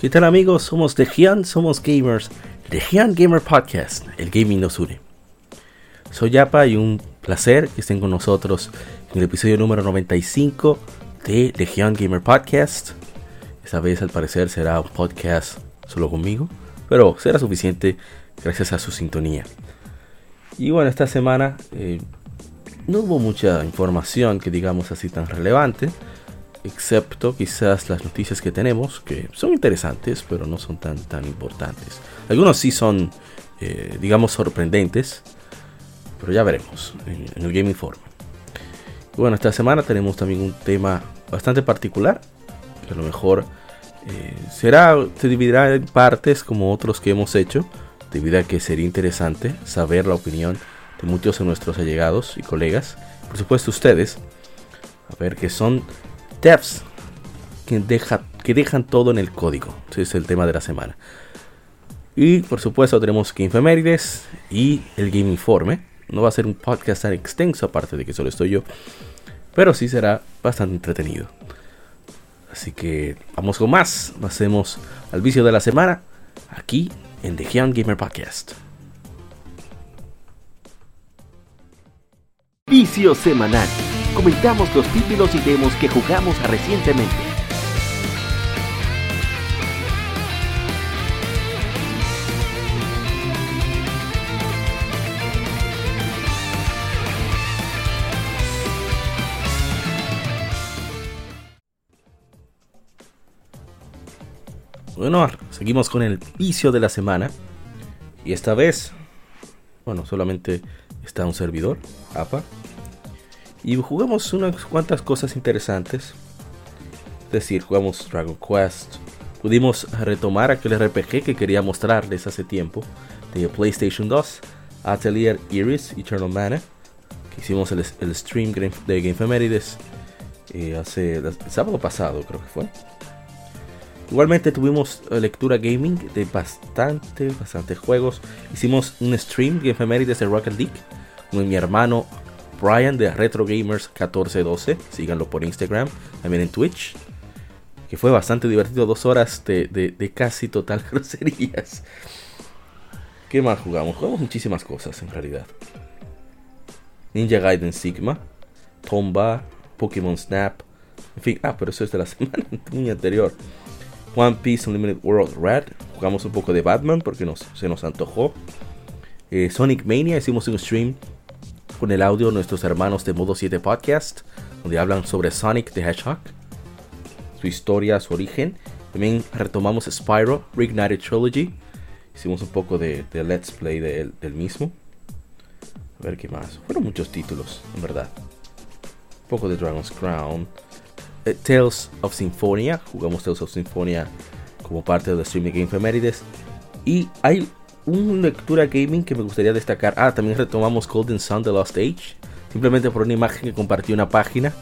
¿Qué tal amigos? Somos Legion, somos gamers. Legion Gamer Podcast, el gaming nos une. Soy Yapa y un placer que estén con nosotros en el episodio número 95 de Legion Gamer Podcast. Esta vez al parecer será un podcast solo conmigo, pero será suficiente gracias a su sintonía. Y bueno, esta semana eh, no hubo mucha información que digamos así tan relevante excepto quizás las noticias que tenemos, que son interesantes, pero no son tan, tan importantes. Algunos sí son, eh, digamos, sorprendentes, pero ya veremos en, el Game Informe. bueno, esta semana tenemos también un tema bastante particular, que a lo mejor eh, será, se dividirá en partes como otros que hemos hecho, debido a que sería interesante saber la opinión de muchos de nuestros allegados y colegas, por supuesto ustedes, a ver qué son devs que, deja, que dejan todo en el código. Ese es el tema de la semana. Y por supuesto tenemos que Infemérides y el Game Informe. No va a ser un podcast tan extenso, aparte de que solo estoy yo. Pero sí será bastante entretenido. Así que vamos con más. Hacemos al vicio de la semana aquí en The Young Gamer Podcast. Vicio semanal comentamos los títulos y demos que jugamos recientemente. Bueno, seguimos con el vicio de la semana. Y esta vez, bueno, solamente está un servidor, APA, y jugamos unas cuantas cosas interesantes. Es decir, jugamos Dragon Quest. Pudimos retomar aquel RPG que quería mostrarles hace tiempo. De PlayStation 2. Atelier Iris Eternal Mana. Que hicimos el, stream de Game Femerides. Eh, hace el sábado pasado creo que fue. Igualmente tuvimos eh, lectura gaming de bastante, bastantes juegos. Hicimos un stream Game Femerides de Rocket League con mi hermano Brian de Retro Gamers 1412. Síganlo por Instagram, también en Twitch. Que fue bastante divertido, dos horas de, casi total groserías. ¿Qué más jugamos? Jugamos muchísimas cosas en realidad. Ninja Gaiden Sigma, Tomba, Pokémon Snap. En fin, ah, pero eso es de la semana anterior. One Piece Unlimited World Red. Jugamos un poco de Batman porque nos, se nos antojó. Eh, Sonic Mania, hicimos un stream con el audio nuestros hermanos de Modo 7 Podcast, donde hablan sobre Sonic the Hedgehog, su historia, su origen. También retomamos Spyro Reignited Trilogy. Hicimos un poco de, Let's Play del mismo. A ver qué más. Fueron muchos títulos, en verdad. Un poco de Dragon's Crown. Eh, Tales of Symphonia. Jugamos Tales of Symphonia como parte del stream de Game Femerides. Y hay una lectura gaming que me gustaría destacar. Ah, también retomamos Golden Sun The Lost Age. Simplemente por una imagen que compartió una página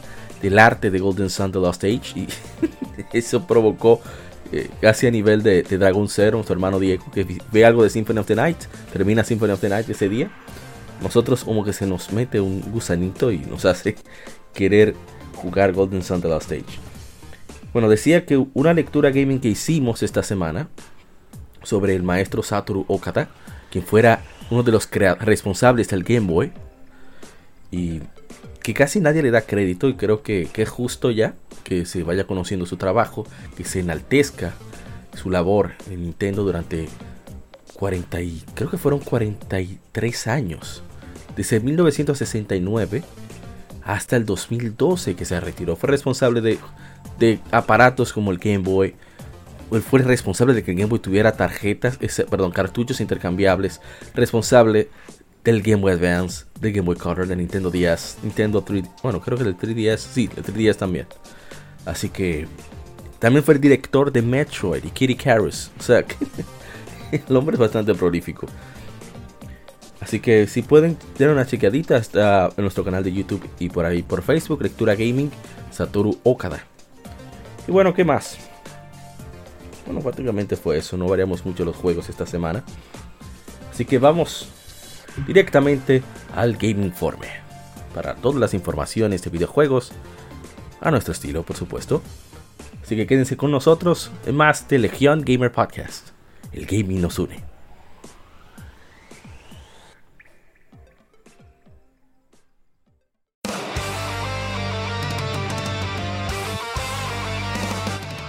del arte de Golden Sun The Lost Age. Y eso provocó eh, casi a nivel de, Dragon Zero, su hermano Diego, que ve algo de Symphony of the Night. Termina Symphony of the Night ese día. Nosotros como que se nos mete un gusanito y nos hace querer jugar Golden Sun The Lost Age. Bueno, decía que una lectura gaming que hicimos esta semana sobre el maestro Satoru Okada, quien fuera uno de los responsables del Game Boy. Y que casi nadie le da crédito y creo que, es justo ya que se vaya conociendo su trabajo, que se enaltezca su labor en Nintendo durante 40 y creo que fueron 43 años. Desde 1969 hasta el 2012 que se retiró. Fue responsable de aparatos como el Game Boy, él fue responsable de que el Game Boy tuviera tarjetas, perdón, cartuchos intercambiables, responsable del Game Boy Advance, del Game Boy Color, de Nintendo DS, Nintendo 3 bueno, creo que del 3DS, sí, el 3DS también. Así que también fue el director de Metroid y Kitty Karras. O sea, el hombre es bastante prolífico. Así que si pueden tener una chequeadita está en nuestro canal de YouTube y por ahí por Facebook, Lectura Gaming, Satoru Okada. Y bueno, ¿qué más? Bueno, prácticamente fue eso, no variamos mucho los juegos esta semana. Así que vamos directamente al Game Informe. Para todas las informaciones de videojuegos, a nuestro estilo, por supuesto. Así que quédense con nosotros en más de Legion Gamer Podcast. El gaming nos une.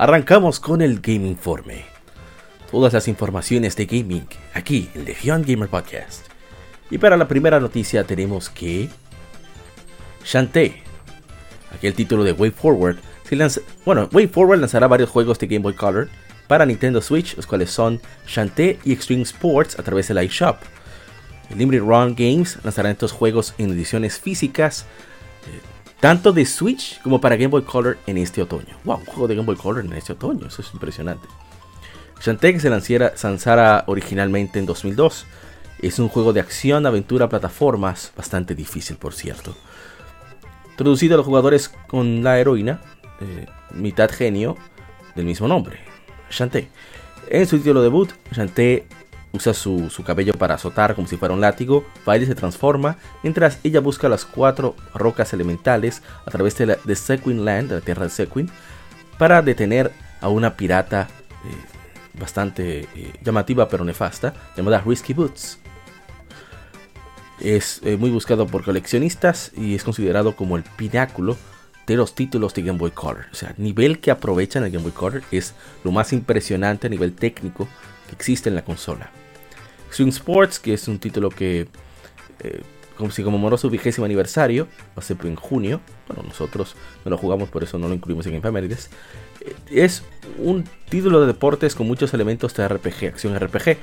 Arrancamos con el Game Informe. Todas las informaciones de gaming aquí en Legion Gamer Podcast. Y para la primera noticia tenemos que Shantae, aquel título de Way Forward, bueno, Way Forward lanzará varios juegos de Game Boy Color para Nintendo Switch, los cuales son Shantae y Extreme Sports a través del iShop. Limited Run Games lanzará estos juegos en ediciones físicas tanto de Switch como para Game Boy Color en este otoño. Wow, un juego de Game Boy Color en este otoño, eso es impresionante. Shantae se lanzara originalmente en 2002. Es un juego de acción, aventura, plataformas, bastante difícil por cierto. Introducido a los jugadores con la heroína, eh, mitad genio, del mismo nombre, Shantae. En su título debut, Shantae Usa su, cabello para azotar como si fuera un látigo. Baile se transforma mientras ella busca las cuatro rocas elementales a través de, la, Sequin Land, de la tierra de Sequin, para detener a una pirata eh, bastante eh, llamativa pero nefasta llamada Risky Boots. Es eh, muy buscado por coleccionistas y es considerado como el pináculo de los títulos de Game Boy Color. O sea, el nivel que aprovechan el Game Boy Color es lo más impresionante a nivel técnico que existe en la consola. Swing Sports, que es un título que eh, como si conmemoró su vigésimo aniversario, hace en junio, bueno, nosotros no lo jugamos, por eso no lo incluimos en Infamérides, eh, es un título de deportes con muchos elementos de RPG, acción RPG.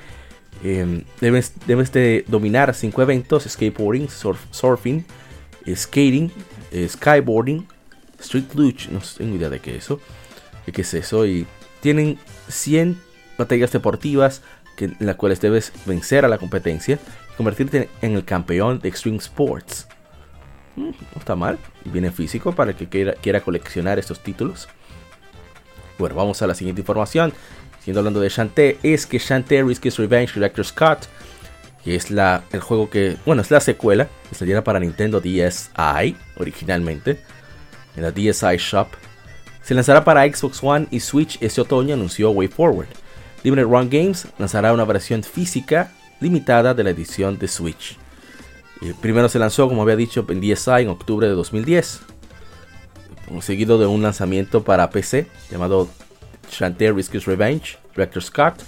Em, debes, de dominar cinco eventos, skateboarding, surfing, skating, eh, skyboarding, street luge, no tengo idea de qué es eso, qué es eso, y tienen 100 batallas deportivas, en las cuales debes vencer a la competencia y convertirte en el campeón de Extreme Sports. Mm, no está mal, viene físico para el que quiera, quiera coleccionar estos títulos. Bueno, vamos a la siguiente información. Siendo hablando de Shantae, es que Shantae Risk Revenge Director Scott, que es la, el juego que, bueno, es la secuela, que saliera para Nintendo DSi originalmente, en la DSi Shop. Se lanzará para Xbox One y Switch este otoño, anunció WayForward. Limited Run Games lanzará una versión física limitada de la edición de Switch. primero se lanzó, como había dicho, en DSi en octubre de 2010, seguido de un lanzamiento para PC llamado Shantae Risk's Revenge, Director Scott,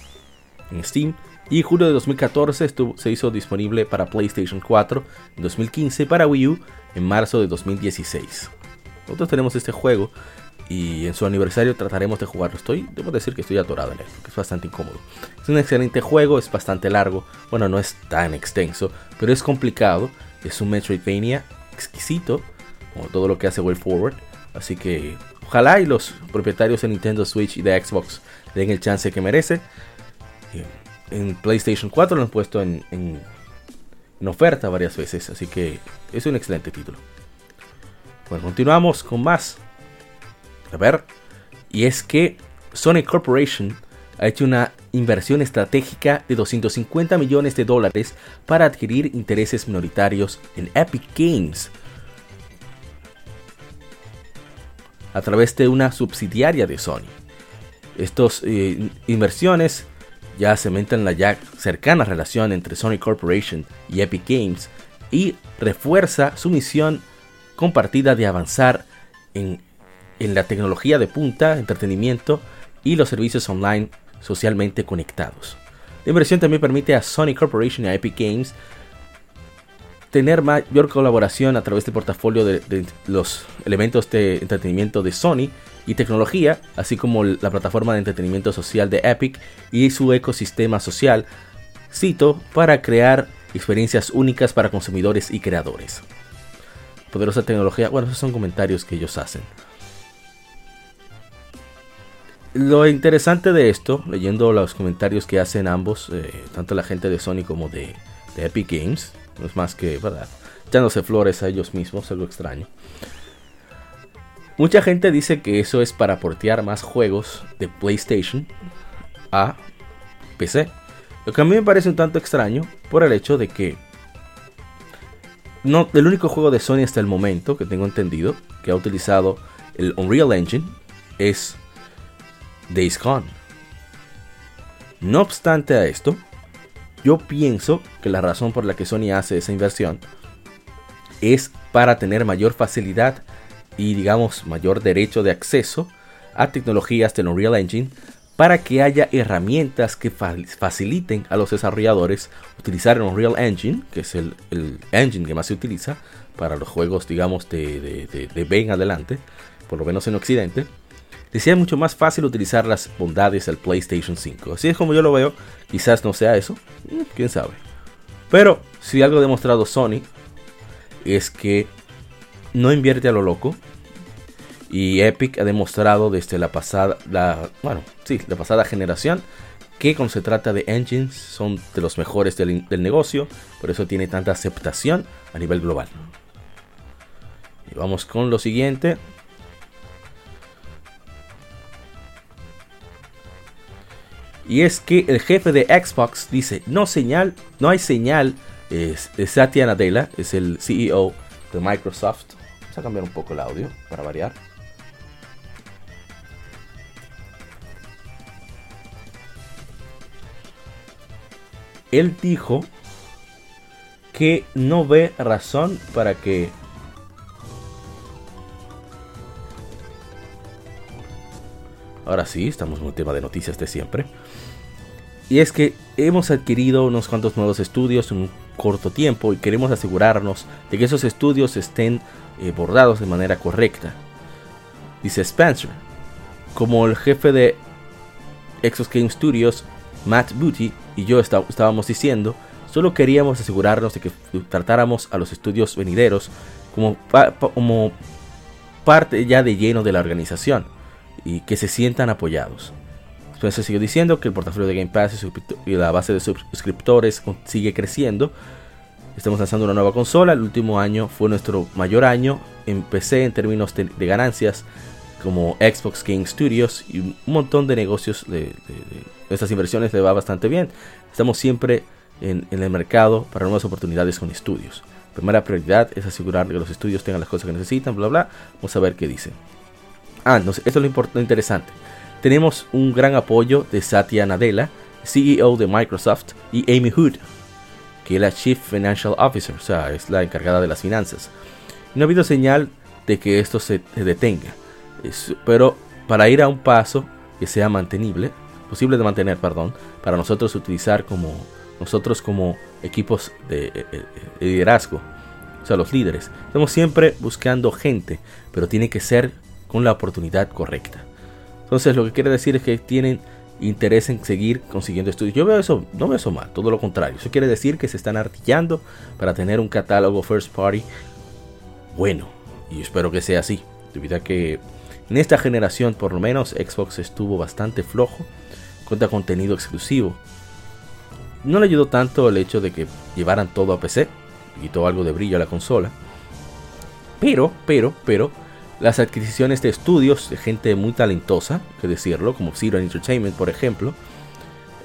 en Steam. Y en julio de 2014 se hizo disponible para PlayStation 4, en 2015 para Wii U, en marzo de 2016. Nosotros tenemos este juego y en su aniversario trataremos de jugarlo. Estoy, debo decir que estoy atorado en él, porque es bastante incómodo. Es un excelente juego, es bastante largo, bueno, no es tan extenso, pero es complicado. Es un Metroidvania exquisito, como todo lo que hace Way Forward. Así que ojalá y los propietarios de Nintendo Switch y de Xbox den el chance que merece. En PlayStation 4 lo han puesto en, en, en oferta varias veces, así que es un excelente título. Bueno, continuamos con más a ver, y es que Sony Corporation ha hecho una inversión estratégica de 250 millones de dólares para adquirir intereses minoritarios en Epic Games a través de una subsidiaria de Sony. Estas eh, inversiones ya cementan la ya cercana relación entre Sony Corporation y Epic Games y refuerza su misión compartida de avanzar en en la tecnología de punta, entretenimiento y los servicios online socialmente conectados. La inversión también permite a Sony Corporation y a Epic Games tener mayor colaboración a través del portafolio de, los elementos de entretenimiento de Sony y tecnología, así como la plataforma de entretenimiento social de Epic y su ecosistema social, cito, para crear experiencias únicas para consumidores y creadores. Poderosa tecnología, bueno, esos son comentarios que ellos hacen. Lo interesante de esto, leyendo los comentarios que hacen ambos, eh, tanto la gente de Sony como de, Epic Games, no es más que, ¿verdad? Echándose flores a ellos mismos, algo extraño. Mucha gente dice que eso es para portear más juegos de PlayStation a PC. Lo que a mí me parece un tanto extraño por el hecho de que no, el único juego de Sony hasta el momento que tengo entendido que ha utilizado el Unreal Engine es Days Gone. No obstante a esto, yo pienso que la razón por la que Sony hace esa inversión es para tener mayor facilidad y digamos mayor derecho de acceso a tecnologías de Unreal Engine para que haya herramientas que faciliten a los desarrolladores utilizar el Unreal Engine, que es el, engine que más se utiliza para los juegos digamos de, de, de B en adelante, por lo menos en Occidente, decía mucho más fácil utilizar las bondades del PlayStation 5. Así es como yo lo veo, quizás no sea eso, mm, quién sabe. Pero si algo ha demostrado Sony es que no invierte a lo loco. Y Epic ha demostrado desde la pasada, bueno, sí, la pasada generación que cuando se trata de engines son de los mejores del, negocio, por eso tiene tanta aceptación a nivel global. Vamos con lo siguiente. Y es que el jefe de Xbox dice, no señal, no hay señal. Es, Satya Nadella, es el CEO de Microsoft. Vamos a cambiar un poco el audio para variar. Él dijo que no ve razón para que Ahora sí, estamos en un tema de noticias de siempre. Y es que hemos adquirido unos cuantos nuevos estudios en un corto tiempo y queremos asegurarnos de que esos estudios estén eh, bordados de manera correcta. Dice Spencer, como el jefe de Exos Game Studios, Matt Booty y yo estábamos diciendo, solo queríamos asegurarnos de que tratáramos a los estudios venideros como, como parte ya de lleno de la organización y que se sientan apoyados. Entonces siguió diciendo que el portafolio de Game Pass y la base de suscriptores sigue creciendo. Estamos lanzando una nueva consola. El último año fue nuestro mayor año en PC en términos de, ganancias. como Xbox Game Studios y un montón de negocios de, estas inversiones le va bastante bien. Estamos siempre en, el mercado para nuevas oportunidades con estudios. Primera prioridad es asegurar que los estudios tengan las cosas que necesitan, bla bla. Vamos a ver qué dicen. Ah, no esto es lo, lo interesante. Tenemos un gran apoyo de Satya Nadella, CEO de Microsoft, y Amy Hood, que es la Chief Financial Officer, o sea, es la encargada de las finanzas. No ha habido señal de que esto se detenga pero para ir a un paso que sea mantenible, posible de mantener, perdón, para nosotros utilizar como nosotros como equipos de, eh, eh, de, liderazgo, o sea, los líderes, estamos siempre buscando gente, pero tiene que ser con la oportunidad correcta. Entonces, lo que quiere decir es que tienen interés en seguir consiguiendo estudios. Yo veo eso, no veo eso mal, todo lo contrario. Eso quiere decir que se están artillando para tener un catálogo first party bueno, y espero que sea así. A que en esta generación, por lo menos, Xbox estuvo bastante flojo contra contenido exclusivo. No le ayudó tanto el hecho de que llevaran todo a PC, quitó algo de brillo a la consola. Pero, pero, pero, las adquisiciones de estudios de gente muy talentosa, que decirlo, como Zero Entertainment, por ejemplo,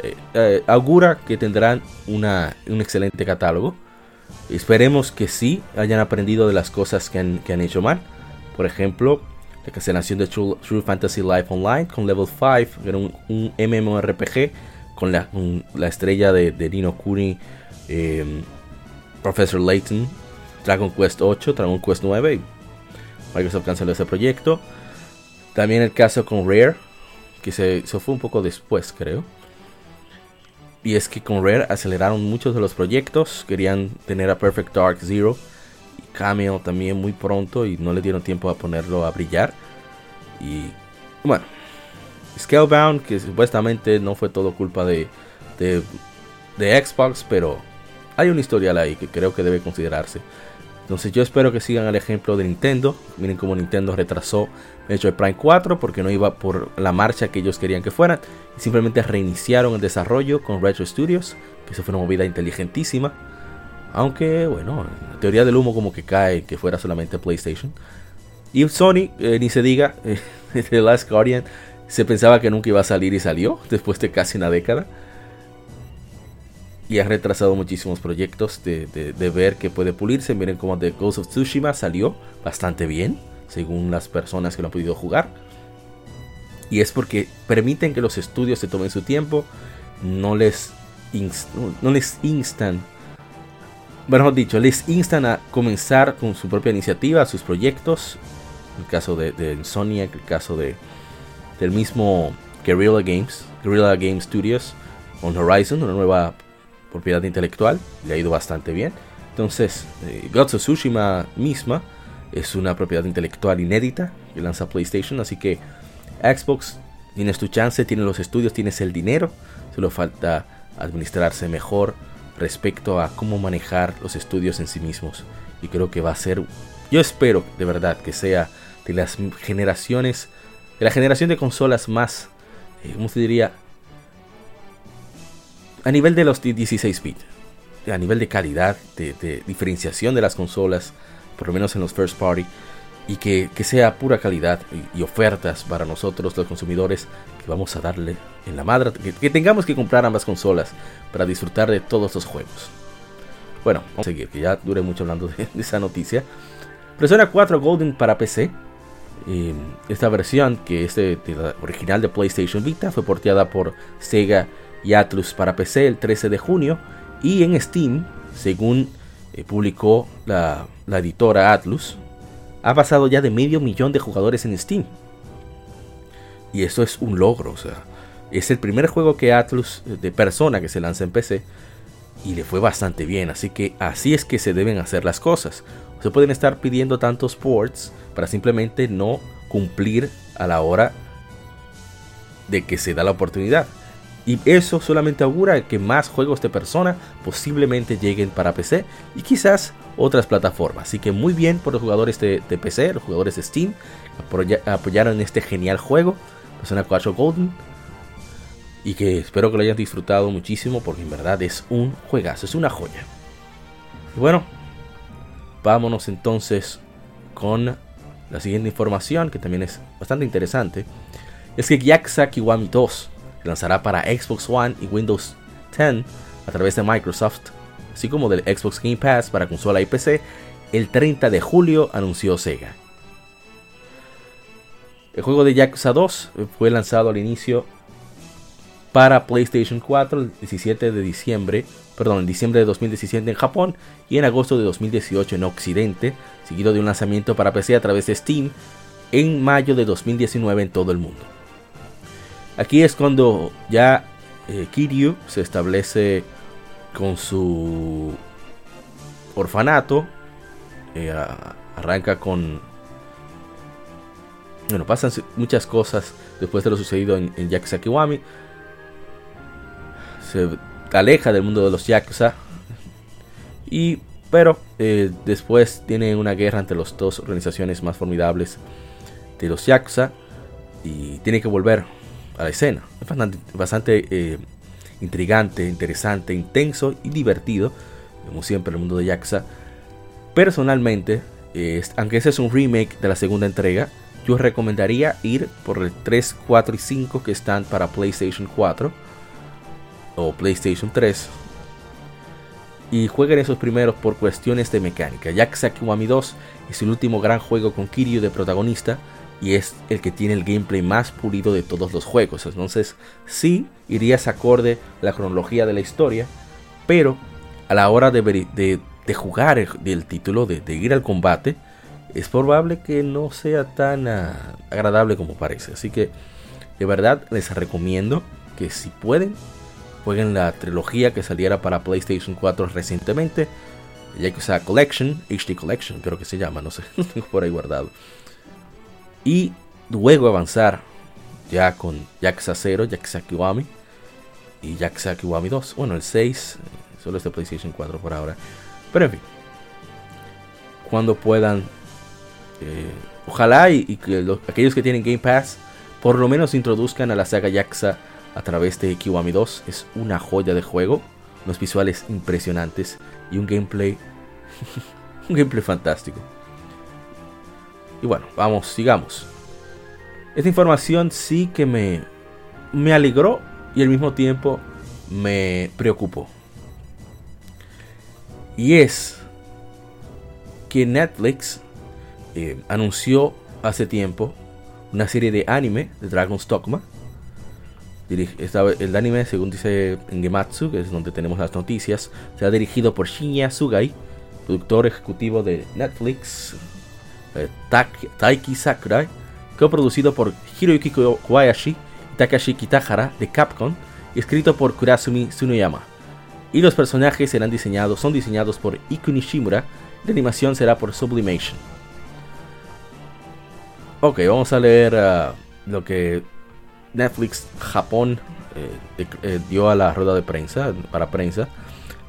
eh, eh, augura que tendrán una, un excelente catálogo. Esperemos que sí hayan aprendido de las cosas que han, que han hecho mal. Por ejemplo, la cancelación de True, Fantasy Life Online con Level 5, que era un, MMORPG con la, la estrella de, de Nino Kuni, em, Professor Layton, Dragon Quest 8, Dragon Quest 9. Microsoft canceló ese proyecto. También el caso con Rare, que se, se fue un poco después, creo. Y es que con Rare aceleraron muchos de los proyectos. Querían tener a Perfect Dark Zero Cameo también muy pronto y no le dieron tiempo a ponerlo a brillar. Y bueno, Scalebound, que supuestamente no fue todo culpa de, de, Xbox, pero hay un historial ahí que creo que debe considerarse. Entonces yo espero que sigan el ejemplo de Nintendo. Miren cómo Nintendo retrasó Metroid Prime 4 porque no iba por la marcha que ellos querían que fueran. Y simplemente reiniciaron el desarrollo con Retro Studios, que eso fue una movida inteligentísima. Aunque, bueno, la teoría del humo como que cae que fuera solamente PlayStation. Y Sony, eh, ni se diga, eh, The Last Guardian se pensaba que nunca iba a salir y salió después de casi una década. Y ha retrasado muchísimos proyectos de, ver que puede pulirse. Miren como The Ghost of Tsushima salió bastante bien, según las personas que lo han podido jugar. Y es porque permiten que los estudios se tomen su tiempo, no les, no les instan mejor dicho, les instan a comenzar con su propia iniciativa, sus proyectos. El caso de, de el caso de del mismo Guerrilla Games, Guerrilla Game Studios, On Horizon, una nueva propiedad intelectual, le ha ido bastante bien. Entonces, eh, Gods of Tsushima misma es una propiedad intelectual inédita que lanza PlayStation, así que Xbox tienes tu chance, tienes los estudios, tienes el dinero, solo falta administrarse mejor respecto a cómo manejar los estudios en sí mismos. Y creo que va a ser, yo espero de verdad que sea de las generaciones, de la generación de consolas más, eh, ¿cómo se diría? A nivel de los 16 bit, a nivel de calidad, de, diferenciación de las consolas, por lo menos en los first party, y que, sea pura calidad y, ofertas para nosotros los consumidores que vamos a darle en la madre, que, tengamos que comprar ambas consolas para disfrutar de todos los juegos. Bueno, vamos a seguir, que ya dure mucho hablando de, esa noticia. Persona 4 Golden para PC. Em, esta versión, que es la original de PlayStation Vita, fue porteada por Sega y Atlus para PC el 13 de junio. Y en Steam, según eh, publicó la, editora Atlus, ha pasado ya de medio millón de jugadores en Steam. Y eso es un logro, o sea, es el primer juego que Atlus eh, de persona que se lanza en PC y le fue bastante bien, así que así es que se deben hacer las cosas. Se pueden estar pidiendo tantos ports para simplemente no cumplir a la hora de que se da la oportunidad. Y eso solamente augura que más juegos de persona posiblemente lleguen para PC y quizás otras plataformas. Así que muy bien por los jugadores de, PC, los jugadores de Steam, apoyaron este genial juego, Persona 4 Golden. Y que espero que lo hayan disfrutado muchísimo porque en verdad es un juegazo, es una joya. Y bueno, vámonos entonces con la siguiente información, que también es bastante interesante, es que Yakuza Kiwami 2 lanzará para Xbox One y Windows 10 a través de Microsoft, así como del Xbox Game Pass para consola y PC, el 30 de julio anunció Sega. El juego de Yakuza 2 fue lanzado al inicio para PlayStation 4 el 17 de diciembre, perdón, en diciembre de 2017 en Japón y en agosto de 2018 en Occidente, seguido de un lanzamiento para PC a través de Steam en mayo de 2019 en todo el mundo. Aquí es cuando ya eh, Kiryu se establece con su orfanato, eh, arranca con... Bueno, pasan muchas cosas después de lo sucedido en, en Yakuza Kiwami. Se aleja del mundo de los Yakuza. Y, pero eh, después tiene una guerra entre las dos organizaciones más formidables de los Yakuza. Y tiene que volver a la escena. Es bastante, eh, intrigante, interesante, intenso y divertido. Como siempre, el mundo de Yakuza. Personalmente, aunque ese es un remake de la segunda entrega, yo recomendaría ir por el 3, 4 y 5 que están para PlayStation 4 o PlayStation 3 y jueguen esos primeros por cuestiones de mecánica. Yakuza Kiwami 2 es el último gran juego con Kiryu de protagonista y es el que tiene el gameplay más pulido de todos los juegos. Entonces, sí irías acorde la cronología de la historia, pero a la hora de, jugar el, título, de, ir al combate, es probable que no sea tan ah, agradable como parece. Así que, de verdad, les recomiendo que si pueden, jueguen la trilogía que saliera para PlayStation 4 recientemente. Yakuza Collection, HD Collection, creo que se llama, no sé, tengo por ahí guardado y luego avanzar ya con Yakuza 0, Yakuza Kiwami y Yakuza Kiwami 2. Bueno, el 6 eh, solo es de PlayStation 4 por ahora. Pero en fin, cuando puedan, eh, ojalá y, que aquellos que tienen Game Pass por lo menos introduzcan a la saga Yakuza a través de Kiwami 2. Es una joya de juego, unos visuales impresionantes y un gameplay, un gameplay fantástico. Y bueno, vamos, sigamos. Esta información sí que me, me alegró y al mismo tiempo me preocupó. Y es que Netflix eh, anunció hace tiempo una serie de anime de Dragon's Dogma. El anime, según dice en Gematsu, que es donde tenemos las noticias, será dirigido por Shinya Sugai, productor ejecutivo de Netflix, eh, Taiki Sakurai, coproducido por Hiroyuki Kobayashi y Takashi Kitahara de Capcom y escrito por Kurasumi Tsunoyama. Y los personajes serán diseñados, son diseñados por Iku Nishimura y la animación será por Sublimation. Ok, vamos a leer uh, lo que Netflix Japón eh, eh, dio a la rueda de prensa, para prensa.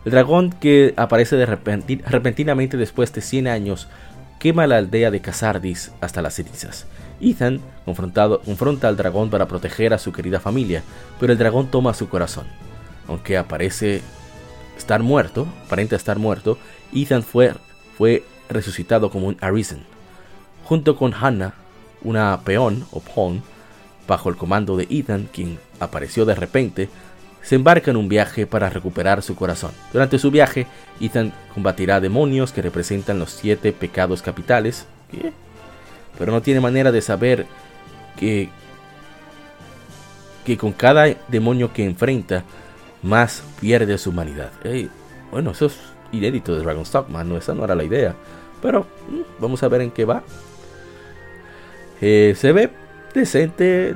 El dragón que aparece de repentinamente después de 100 años quema la aldea de Casardis hasta las cenizas. Ethan confrontado, confronta al dragón para proteger a su querida familia, pero el dragón toma su corazón. Aunque aparece estar muerto, aparenta estar muerto, Ethan fue, fue resucitado como un Arisen. Junto con Hannah, una peón o pawn, bajo el comando de Ethan, quien apareció de repente, se embarca en un viaje para recuperar su corazón. Durante su viaje, Ethan combatirá demonios que representan los siete pecados capitales, pero no tiene manera de saber que, que con cada demonio que enfrenta, más pierde su humanidad. bueno, eso es inédito de Dragon's Dogma, no, esa no era la idea. Pero mm, vamos a ver en qué va. Eh, se ve decente,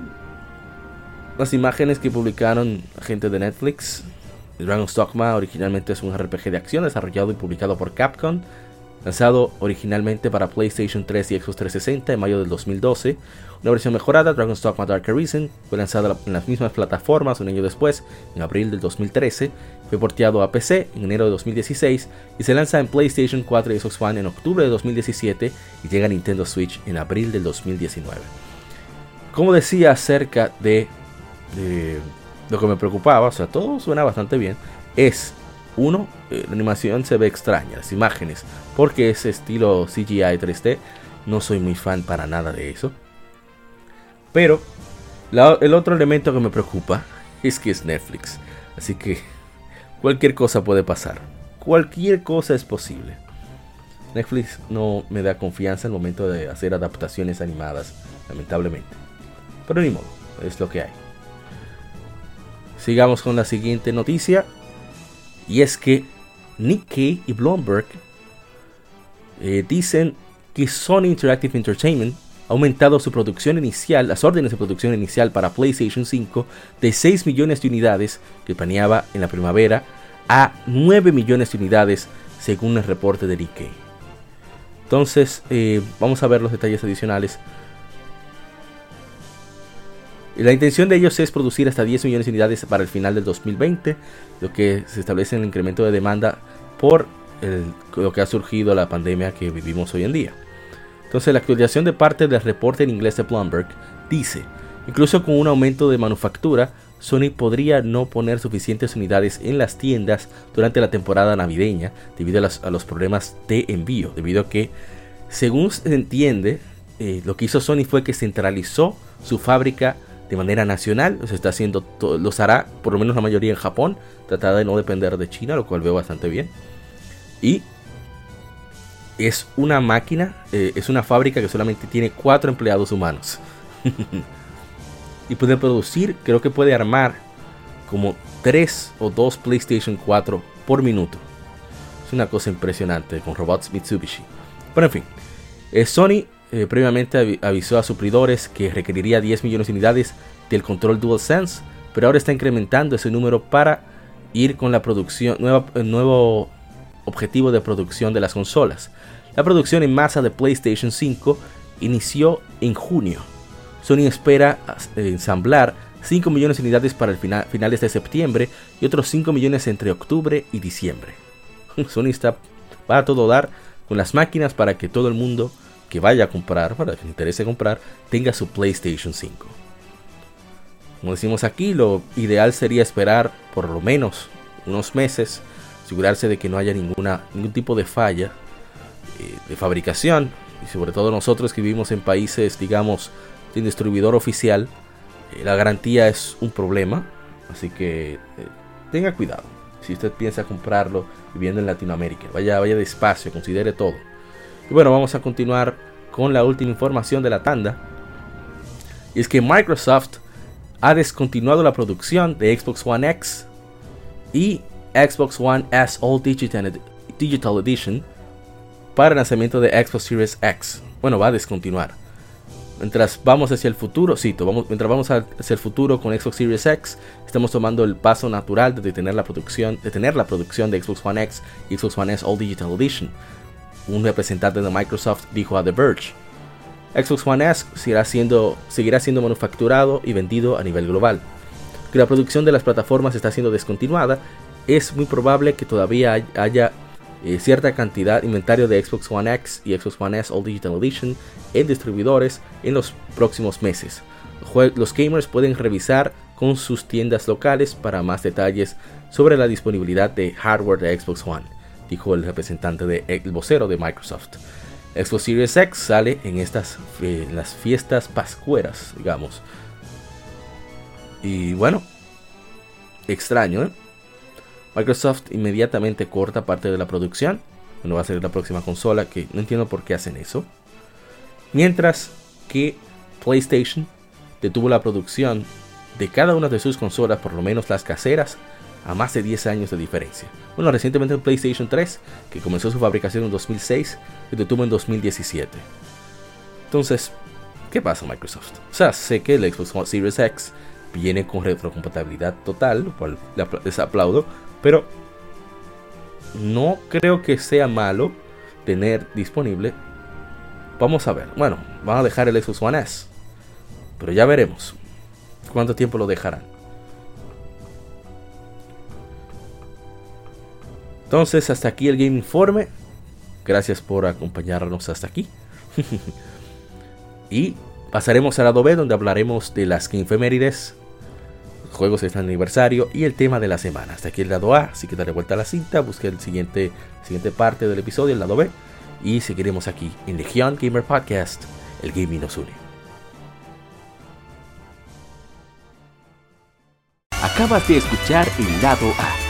las imágenes que publicaron gente de Netflix. Dragon's Dogma originalmente es un RPG de acción desarrollado y publicado por Capcom, lanzado originalmente para PlayStation 3 y Xbox 360 en mayo del 2012. Una versión mejorada, Dragon's Dogma Dark Arisen, fue lanzada en las mismas plataformas un año después, en abril del 2013. Fue porteado a PC en enero de 2016 y se lanza en PlayStation 4 y Xbox One en octubre de 2017 y llega a Nintendo Switch en abril del 2019. Como decía acerca de lo que me preocupaba, o sea, todo suena bastante bien, es, uno, eh, la animación se ve extraña, las imágenes, porque es estilo CGI 3D, No soy muy fan para nada de eso. Pero el otro elemento que me preocupa es que es Netflix. Así que cualquier cosa puede pasar. Cualquier cosa es posible. Netflix no me da confianza el momento de hacer adaptaciones animadas, lamentablemente. Pero ni modo, es lo que hay. Sigamos con la siguiente noticia. Y es que Nick Kay y Bloomberg eh, dicen que Sony Interactive Entertainment ha aumentado su producción inicial, las órdenes de producción inicial para PlayStation 5 de 6 millones de unidades que planeaba en la primavera a 9 millones de unidades según el reporte de Nikkei. Entonces, eh, vamos a ver los detalles adicionales. La intención de ellos es producir hasta 10 millones de unidades para el final del 2020, lo que se establece en el incremento de demanda por lo que ha surgido la pandemia que vivimos hoy en día. Entonces, la actualización de parte del reporte en inglés de Bloomberg dice, incluso con un aumento de manufactura, Sony podría no poner suficientes unidades en las tiendas durante la temporada navideña debido a, los problemas de envío, debido a que, según se entiende, eh, lo que hizo Sony fue que centralizó su fábrica de manera nacional, se está haciendo, los hará por lo menos la mayoría en Japón, tratada de no depender de China, lo cual veo bastante bien. Y es una máquina, eh, es una fábrica que solamente tiene cuatro empleados humanos. y puede producir, creo que puede armar como 3 o 2 PlayStation 4 por minuto. Es una cosa impresionante con robots Mitsubishi. Pero en fin, eh, Sony eh, previamente avisó a suplidores que requeriría 10 millones de unidades del control DualSense, pero ahora está incrementando ese número para ir con la producción, el nuevo objetivo de producción de las consolas. La producción en masa de PlayStation 5 inició en junio Sony espera ensamblar 5 millones de unidades para el final, finales de septiembre y otros 5 millones entre octubre y diciembre. Sony está, va a todo dar con las máquinas para que todo el mundo que vaya a comprar, para que interese comprar, tenga su PlayStation 5. Como decimos aquí, lo ideal sería esperar por lo menos unos meses, asegurarse de que no haya ninguna, ningún tipo de falla eh, de fabricación, y sobre todo nosotros que vivimos en países, digamos, sin distribuidor oficial, eh, la garantía es un problema. Así que eh, tenga cuidado. Si usted piensa comprarlo viviendo en Latinoamérica, vaya, vaya despacio, considere todo. Y bueno, vamos a continuar con la última información de la tanda. Y es que Microsoft ha descontinuado la producción de Xbox One X y Xbox One S All Digital, Edition para el lanzamiento de Xbox Series X. Bueno, va a descontinuar mientras vamos hacia el futuro, sí, vamos, mientras vamos hacia el futuro con Xbox Series X, estamos tomando el paso natural de detener la producción, la producción de Xbox One X y Xbox One S All Digital Edition. Un representante de Microsoft dijo a The Verge. Xbox One S seguirá siendo, manufacturado y vendido a nivel global. Que la producción de las plataformas está siendo descontinuada, es muy probable que todavía haya eh, cierta cantidad de inventario de Xbox One X y Xbox One S All Digital Edition en distribuidores en los próximos meses. Los gamers pueden revisar con sus tiendas locales para más detalles sobre la disponibilidad de hardware de Xbox One, dijo el representante de vocero de Microsoft. Xbox Series X sale en estas las fiestas pascueras, digamos. Y bueno, extraño, ¿eh? Microsoft inmediatamente corta parte de la producción. No va a ser la próxima consola, que no entiendo por qué hacen eso. Mientras que PlayStation detuvo la producción de cada una de sus consolas, por lo menos las caseras, a más de 10 años de diferencia. Bueno, recientemente el PlayStation 3, que comenzó su fabricación en 2006, se detuvo en 2017. Entonces, ¿qué pasa Microsoft? O sea, sé que el Xbox Series X viene con retrocompatibilidad total, lo cual les aplaudo, pero no creo que sea malo tener disponible. Vamos a ver. Bueno, van a dejar el Xbox One S. Pero ya veremos cuánto tiempo lo dejarán. Entonces, hasta aquí el Game Informe. Gracias por acompañarnos hasta aquí. y pasaremos al lado B donde hablaremos de las Game Femérides juegos están aniversario y el tema de la semana. Hasta aquí el lado A, así que daré vuelta a la cinta, busque el siguiente, siguiente parte del episodio, el lado B. y seguiremos aquí en Legion Gamer Podcast, el gaming nos une. Acabas de escuchar el lado A.